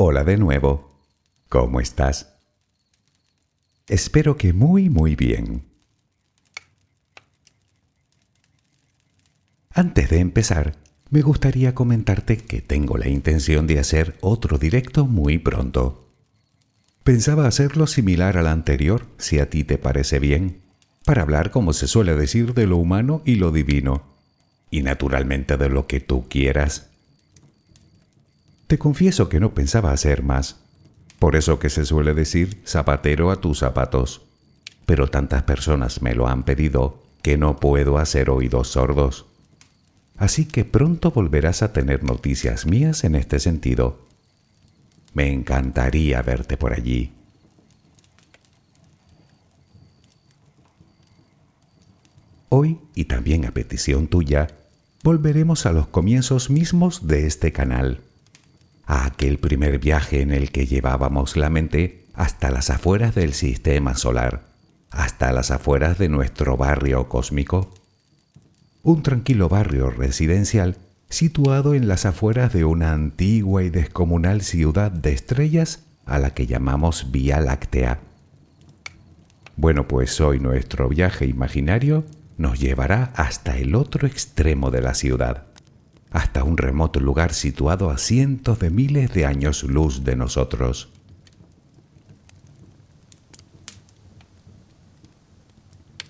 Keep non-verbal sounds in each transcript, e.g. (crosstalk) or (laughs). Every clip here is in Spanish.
Hola de nuevo. ¿Cómo estás? Espero que muy muy bien. Antes de empezar, me gustaría comentarte que tengo la intención de hacer otro directo muy pronto. Pensaba hacerlo similar al anterior, si a ti te parece bien, para hablar, como se suele decir, de lo humano y lo divino, y naturalmente de lo que tú quieras. Te confieso que no pensaba hacer más, por eso que se suele decir zapatero a tus zapatos, pero tantas personas me lo han pedido que no puedo hacer oídos sordos. Así que pronto volverás a tener noticias mías en este sentido. Me encantaría verte por allí. Hoy, y también a petición tuya, volveremos a los comienzos mismos de este canal, a aquel primer viaje en el que llevábamos la mente hasta las afueras del sistema solar, hasta las afueras de nuestro barrio cósmico. Un tranquilo barrio residencial situado en las afueras de una antigua y descomunal ciudad de estrellas a la que llamamos Vía Láctea. Bueno, pues hoy nuestro viaje imaginario nos llevará hasta el otro extremo de la ciudad, hasta un remoto lugar situado a cientos de miles de años luz de nosotros.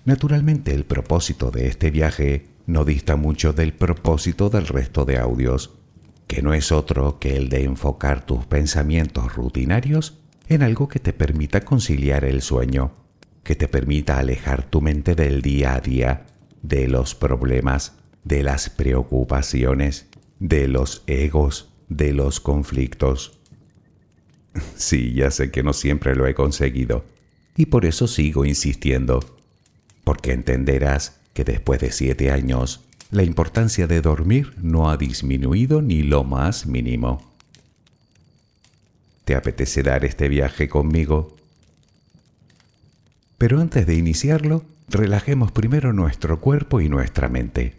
Naturalmente el propósito de este viaje no dista mucho del propósito del resto de audios, que no es otro que el de enfocar tus pensamientos rutinarios en algo que te permita conciliar el sueño, que te permita alejar tu mente del día a día, de los problemas, de las preocupaciones, de los egos, de los conflictos. (laughs) Sí, ya sé que no siempre lo he conseguido, y por eso sigo insistiendo, porque entenderás que después de siete años la importancia de dormir no ha disminuido ni lo más mínimo. ¿Te apetece dar este viaje conmigo? Pero antes de iniciarlo, relajemos primero nuestro cuerpo y nuestra mente.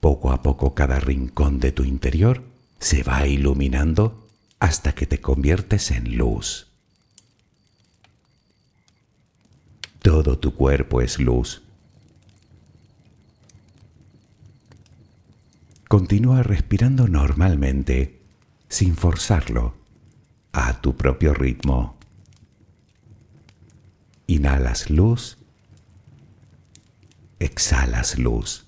Poco a poco cada rincón de tu interior se va iluminando hasta que te conviertes en luz. Todo tu cuerpo es luz Continúa respirando normalmente, sin forzarlo, a tu propio ritmo. Inhalas luz, exhalas luz.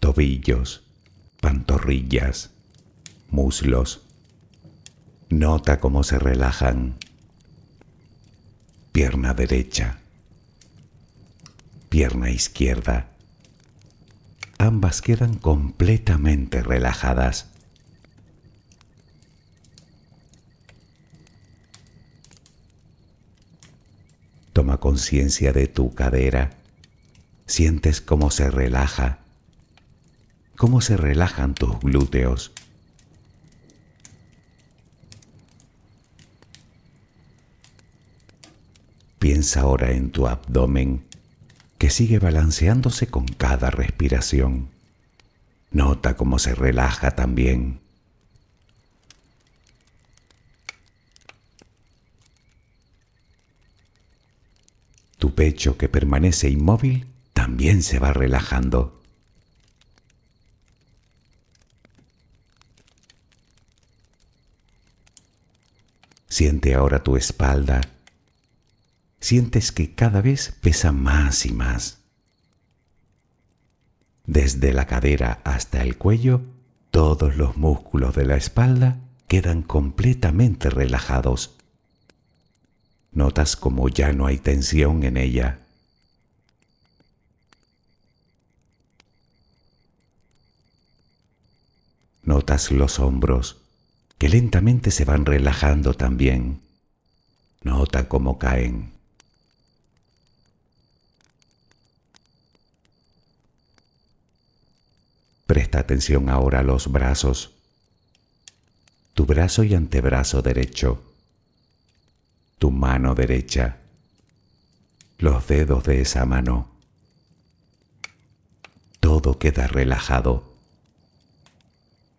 Tobillos, pantorrillas, muslos. Nota cómo se relajan. Pierna derecha. Pierna izquierda. Ambas quedan completamente relajadas. Toma conciencia de tu cadera. Sientes cómo se relaja, cómo se relajan tus glúteos. Piensa ahora en tu abdomen que sigue balanceándose con cada respiración. Nota cómo se relaja también. Tu pecho que permanece inmóvil también se va relajando. Siente ahora tu espalda. Sientes que cada vez pesa más y más. Desde la cadera hasta el cuello, todos los músculos de la espalda quedan completamente relajados. Notas como ya no hay tensión en ella. Notas los hombros que lentamente se van relajando también. Nota cómo caen. Presta atención ahora a los brazos. Tu brazo y antebrazo derecho tu mano derecha, los dedos de esa mano. Todo queda relajado.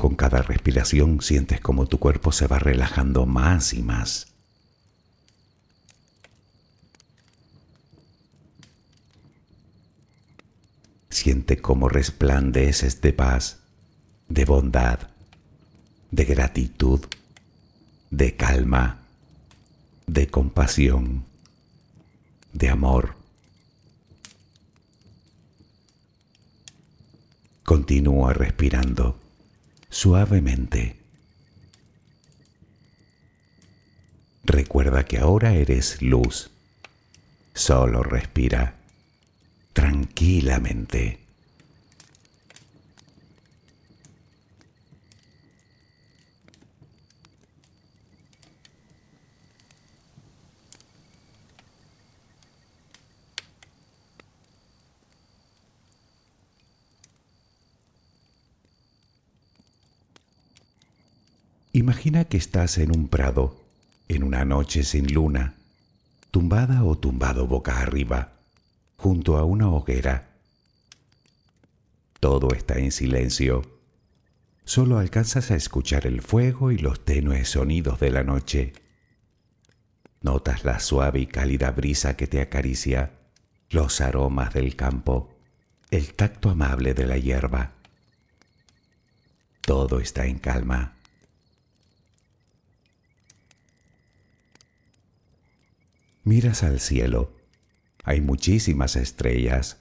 Con cada respiración sientes como tu cuerpo se va relajando más y más. Siente cómo resplandeces de paz, de bondad, de gratitud, de calma, de compasión, de amor. Continúa respirando suavemente. Recuerda que ahora eres luz. Solo respira tranquilamente. Imagina que estás en un prado, en una noche sin luna, tumbada o tumbado boca arriba junto a una hoguera. Todo está en silencio. Solo alcanzas a escuchar el fuego y los tenues sonidos de la noche. Notas la suave y cálida brisa que te acaricia, los aromas del campo, el tacto amable de la hierba. Todo está en calma. Miras al cielo. Hay muchísimas estrellas.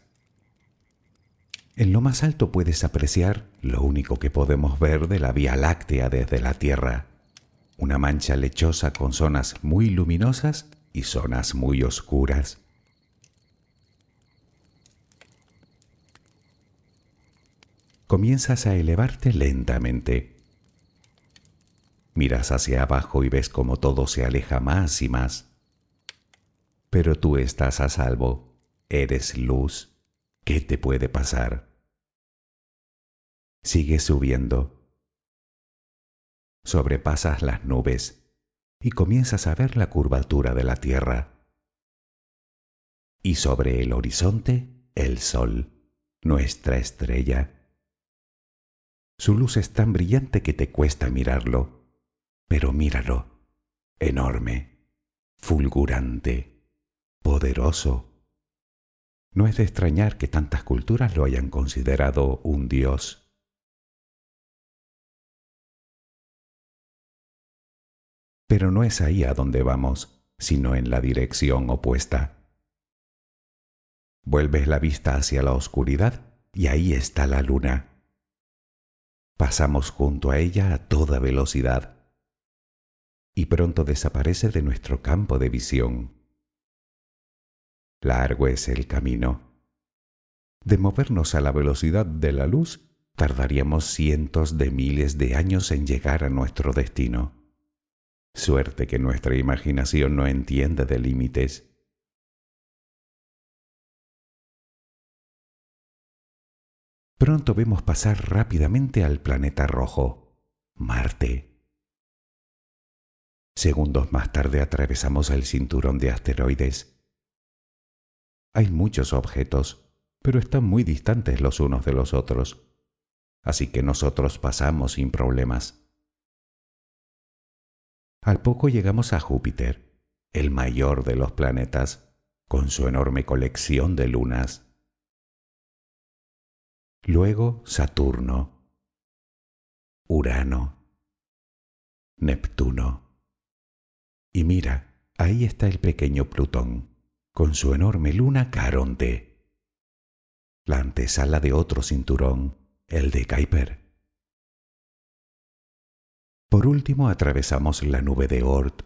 En lo más alto puedes apreciar lo único que podemos ver de la Vía Láctea desde la Tierra, una mancha lechosa con zonas muy luminosas y zonas muy oscuras. Comienzas a elevarte lentamente. Miras hacia abajo y ves cómo todo se aleja más y más. Pero tú estás a salvo, eres luz. ¿Qué te puede pasar? Sigues subiendo. Sobrepasas las nubes y comienzas a ver la curvatura de la tierra. Y sobre el horizonte, el sol, nuestra estrella. Su luz es tan brillante que te cuesta mirarlo, pero míralo, enorme, fulgurante, poderoso. No es de extrañar que tantas culturas lo hayan considerado un dios. Pero no es ahí a donde vamos, sino en la dirección opuesta. Vuelves la vista hacia la oscuridad y ahí está la luna. Pasamos junto a ella a toda velocidad y pronto desaparece de nuestro campo de visión. Largo es el camino. De movernos a la velocidad de la luz, tardaríamos cientos de miles de años en llegar a nuestro destino. Suerte que nuestra imaginación no entiende de límites. Pronto vemos pasar rápidamente al planeta rojo, Marte. Segundos más tarde atravesamos el cinturón de asteroides. Hay muchos objetos, pero están muy distantes los unos de los otros, así que nosotros pasamos sin problemas. Al poco llegamos a Júpiter, el mayor de los planetas, con su enorme colección de lunas. Luego Saturno, Urano, Neptuno. Y mira, ahí está el pequeño Plutón, con su enorme luna Caronte, la antesala de otro cinturón, el de Kuiper. Por último atravesamos la nube de Oort,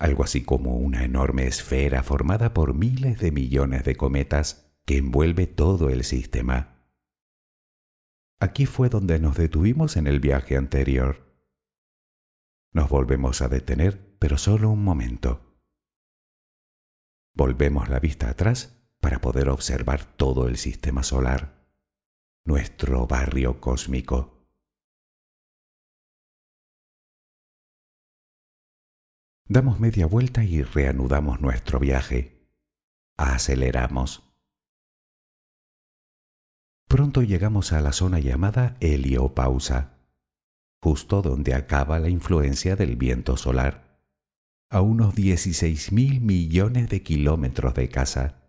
algo así como una enorme esfera formada por miles de millones de cometas que envuelve todo el sistema. Aquí fue donde nos detuvimos en el viaje anterior. Nos volvemos a detener, pero solo un momento. Volvemos la vista atrás para poder observar todo el sistema solar, nuestro barrio cósmico. Damos media vuelta y reanudamos nuestro viaje. Aceleramos. Pronto llegamos a la zona llamada heliopausa, justo donde acaba la influencia del viento solar, a unos 16 mil millones de kilómetros de casa.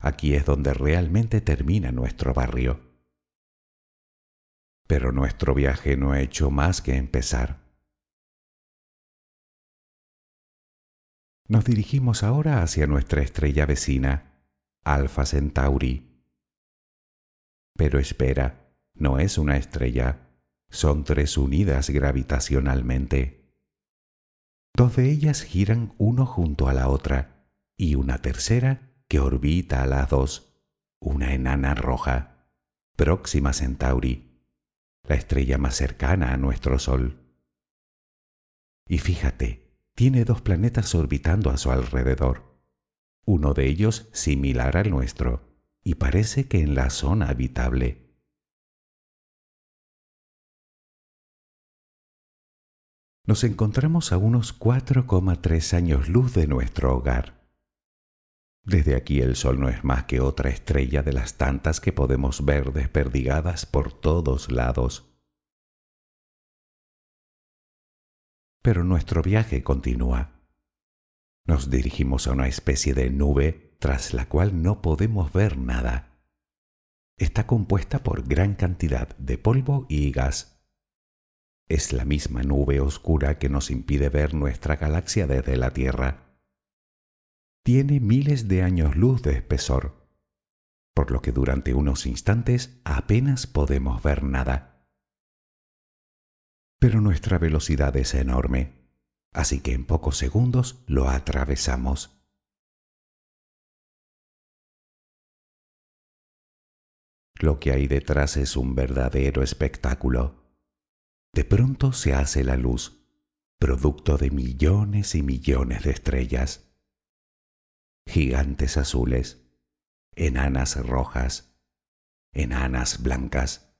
Aquí es donde realmente termina nuestro barrio. Pero nuestro viaje no ha hecho más que empezar. Nos dirigimos ahora hacia nuestra estrella vecina, Alpha Centauri. Pero espera, no es una estrella, son tres unidas gravitacionalmente. Dos de ellas giran uno junto a la otra y una tercera que orbita a las dos, una enana roja, Próxima Centauri, la estrella más cercana a nuestro Sol. Y fíjate, tiene dos planetas orbitando a su alrededor, uno de ellos similar al nuestro, y parece que en la zona habitable. Nos encontramos a unos 4,3 años luz de nuestro hogar. Desde aquí el Sol no es más que otra estrella de las tantas que podemos ver desperdigadas por todos lados. Pero nuestro viaje continúa. nos dirigimos a una especie de nube tras la cual no podemos ver nada. Está compuesta por gran cantidad de polvo y gas. Es la misma nube oscura que nos impide ver nuestra galaxia desde la Tierra. Tiene miles de años luz de espesor, por lo que durante unos instantes apenas podemos ver nada. Pero nuestra velocidad es enorme así que en pocos segundos lo atravesamos. Lo que hay detrás es un verdadero espectáculo. De pronto se hace la luz, producto de millones y millones de estrellas. Gigantes azules, enanas rojas, enanas blancas,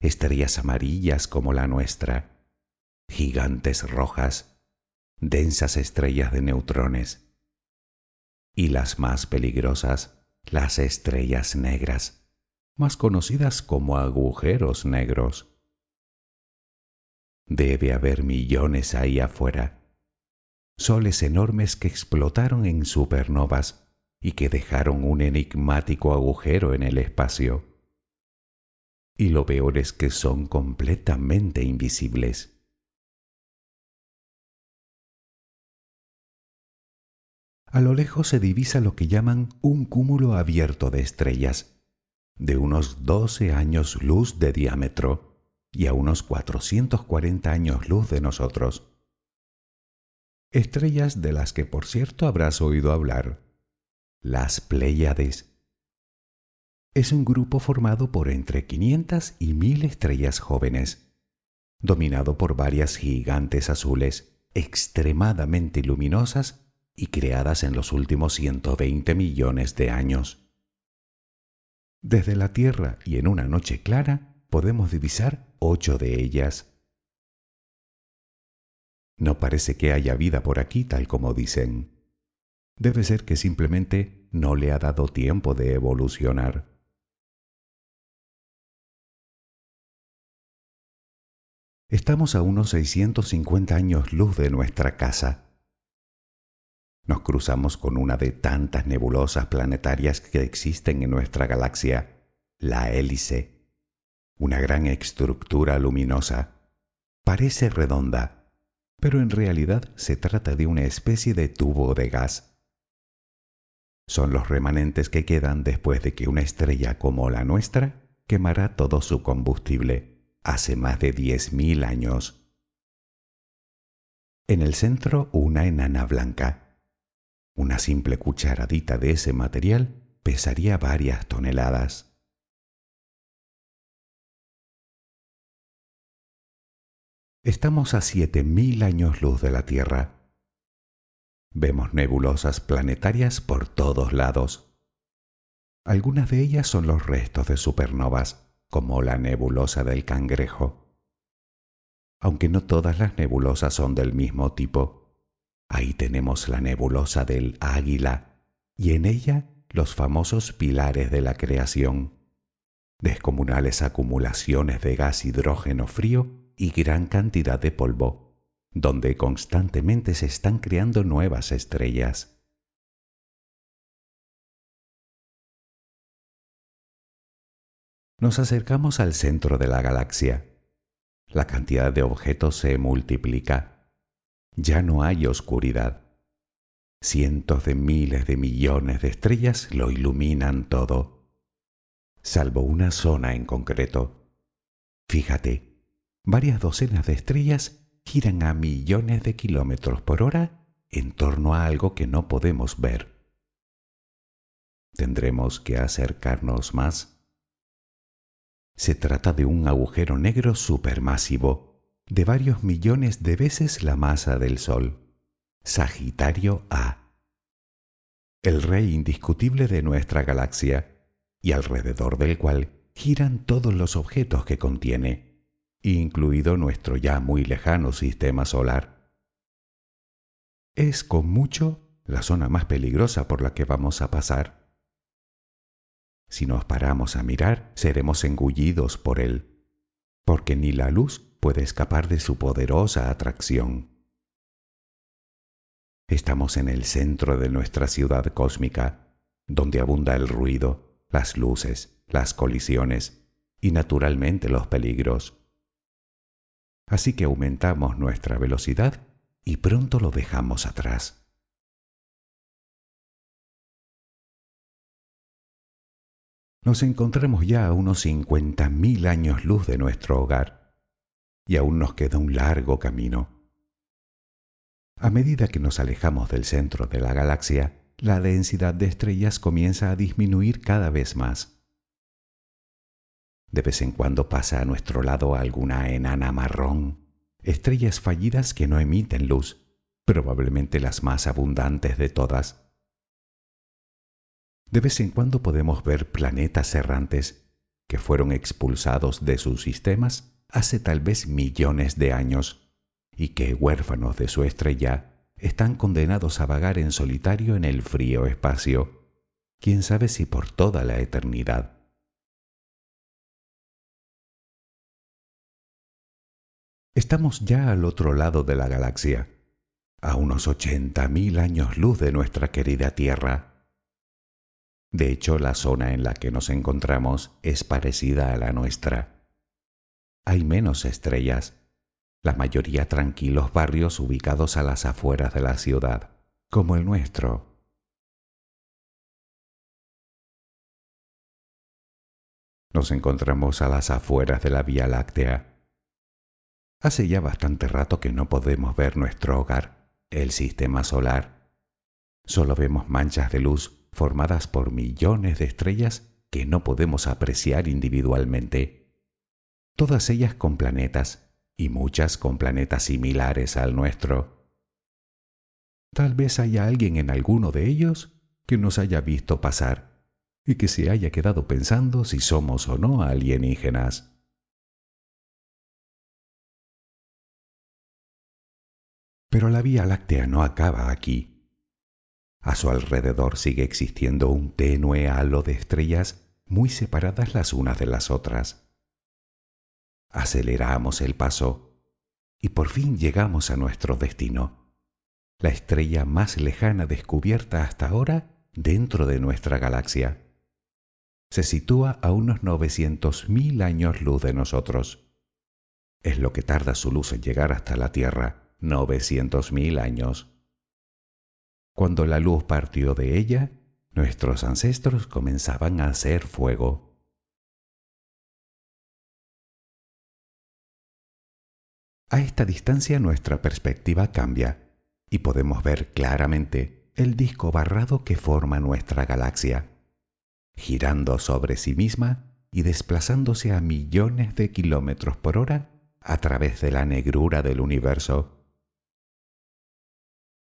estrellas amarillas como la nuestra, gigantes rojas, densas estrellas de neutrones y las más peligrosas, las estrellas negras, más conocidas como agujeros negros. Debe haber millones ahí afuera, soles enormes que explotaron en supernovas y que dejaron un enigmático agujero en el espacio. Y lo peor es que son completamente invisibles. A lo lejos se divisa lo que llaman un cúmulo abierto de estrellas, de unos 12 años luz de diámetro y a unos 440 años luz de nosotros. Estrellas de las que por cierto habrás oído hablar, las Pléyades. Es un grupo formado por entre 500 y 1000 estrellas jóvenes, dominado por varias gigantes azules extremadamente luminosas y creadas en los últimos 120 millones de años. Desde la Tierra y en una noche clara podemos divisar ocho de ellas. No parece que haya vida por aquí tal como dicen. Debe ser que simplemente no le ha dado tiempo de evolucionar. Estamos a unos 650 años luz de nuestra casa nos cruzamos con una de tantas nebulosas planetarias que existen en nuestra galaxia, la hélice, una gran estructura luminosa. Parece redonda, pero en realidad se trata de una especie de tubo de gas. Son los remanentes que quedan después de que una estrella como la nuestra quemará todo su combustible hace más de 10.000 años. En el centro una enana blanca una simple cucharadita de ese material pesaría varias toneladas. Estamos a 7.000 años luz de la Tierra. Vemos nebulosas planetarias por todos lados. Algunas de ellas son los restos de supernovas, como la nebulosa del cangrejo. Aunque no todas las nebulosas son del mismo tipo, Ahí tenemos la nebulosa del águila y en ella los famosos pilares de la creación, descomunales acumulaciones de gas hidrógeno frío y gran cantidad de polvo, donde constantemente se están creando nuevas estrellas. Nos acercamos al centro de la galaxia. La cantidad de objetos se multiplica ya no hay oscuridad. Cientos de miles de millones de estrellas lo iluminan todo, salvo una zona en concreto. Fíjate, varias docenas de estrellas giran a millones de kilómetros por hora en torno a algo que no podemos ver. Tendremos que acercarnos más. Se trata de un agujero negro supermasivo de varios millones de veces la masa del Sol. Sagitario A. El rey indiscutible de nuestra galaxia, y alrededor del cual giran todos los objetos que contiene, incluido nuestro ya muy lejano sistema solar. Es con mucho la zona más peligrosa por la que vamos a pasar. Si nos paramos a mirar, seremos engullidos por él, porque ni la luz puede escapar de su poderosa atracción. Estamos en el centro de nuestra ciudad cósmica, donde abunda el ruido, las luces, las colisiones y naturalmente los peligros. Así que aumentamos nuestra velocidad y pronto lo dejamos atrás. Nos encontramos ya a unos 50.000 años luz de nuestro hogar y aún nos queda un largo camino. A medida que nos alejamos del centro de la galaxia, la densidad de estrellas comienza a disminuir cada vez más. De vez en cuando pasa a nuestro lado alguna enana marrón, estrellas fallidas que no emiten luz, probablemente las más abundantes de todas. De vez en cuando podemos ver planetas errantes que fueron expulsados de sus sistemas hace tal vez millones de años y que, huérfanos de su estrella, están condenados a vagar en solitario en el frío espacio, quién sabe si por toda la eternidad. Estamos ya al otro lado de la galaxia, a unos ochenta mil años luz de nuestra querida Tierra. De hecho, la zona en la que nos encontramos es parecida a la nuestra. Hay menos estrellas, la mayoría tranquilos barrios ubicados a las afueras de la ciudad, como el nuestro. Nos encontramos a las afueras de la Vía Láctea. Hace ya bastante rato que no podemos ver nuestro hogar, el sistema solar. Solo vemos manchas de luz formadas por millones de estrellas que no podemos apreciar individualmente, todas ellas con planetas y muchas con planetas similares al nuestro. Tal vez haya alguien en alguno de ellos que nos haya visto pasar y que se haya quedado pensando si somos o no alienígenas. Pero la Vía Láctea no acaba aquí. A su alrededor sigue existiendo un tenue halo de estrellas muy separadas las unas de las otras. Aceleramos el paso y por fin llegamos a nuestro destino, la estrella más lejana descubierta hasta ahora dentro de nuestra galaxia. Se sitúa a unos 900.000 años luz de nosotros. Es lo que tarda su luz en llegar hasta la Tierra, 900.000 años. Cuando la luz partió de ella, nuestros ancestros comenzaban a hacer fuego A esta distancia nuestra perspectiva cambia y podemos ver claramente el disco barrado que forma nuestra galaxia, girando sobre sí misma y desplazándose a millones de kilómetros por hora a través de la negrura del universo.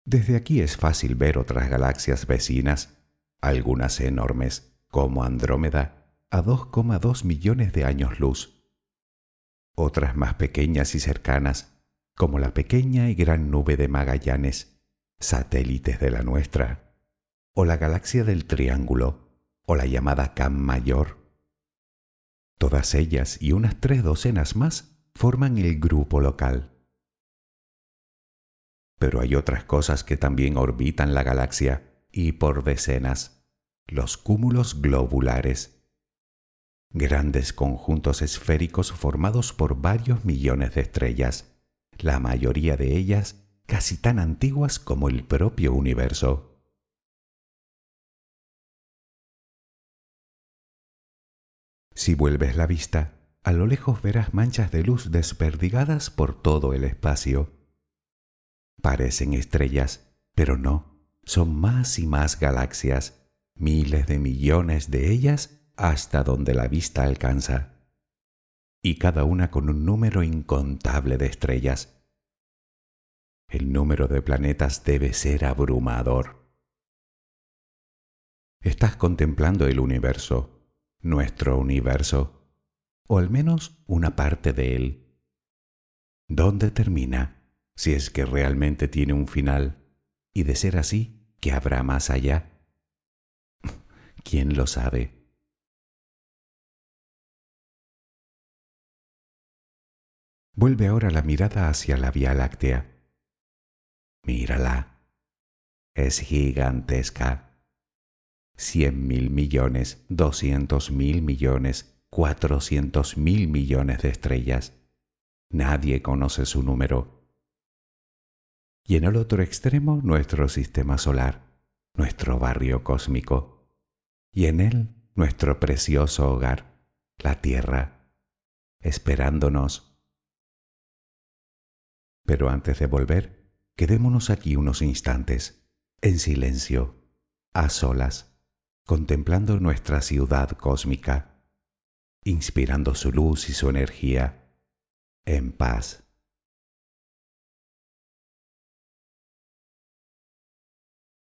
Desde aquí es fácil ver otras galaxias vecinas, algunas enormes, como Andrómeda, a 2,2 millones de años luz otras más pequeñas y cercanas, como la pequeña y gran nube de Magallanes, satélites de la nuestra, o la galaxia del Triángulo, o la llamada Cam Mayor. Todas ellas y unas tres docenas más forman el grupo local. Pero hay otras cosas que también orbitan la galaxia, y por decenas, los cúmulos globulares grandes conjuntos esféricos formados por varios millones de estrellas, la mayoría de ellas casi tan antiguas como el propio universo. Si vuelves la vista, a lo lejos verás manchas de luz desperdigadas por todo el espacio. Parecen estrellas, pero no, son más y más galaxias, miles de millones de ellas hasta donde la vista alcanza, y cada una con un número incontable de estrellas. El número de planetas debe ser abrumador. Estás contemplando el universo, nuestro universo, o al menos una parte de él. ¿Dónde termina? Si es que realmente tiene un final, y de ser así, ¿qué habrá más allá? (laughs) ¿Quién lo sabe? Vuelve ahora la mirada hacia la Vía Láctea. Mírala. es gigantesca. Cien mil millones, doscientos mil millones, cuatrocientos mil millones de estrellas. Nadie conoce su número. Y en el otro extremo nuestro sistema solar, nuestro barrio cósmico, y en él nuestro precioso hogar, la Tierra, esperándonos. Pero antes de volver, quedémonos aquí unos instantes, en silencio, a solas, contemplando nuestra ciudad cósmica, inspirando su luz y su energía, en paz.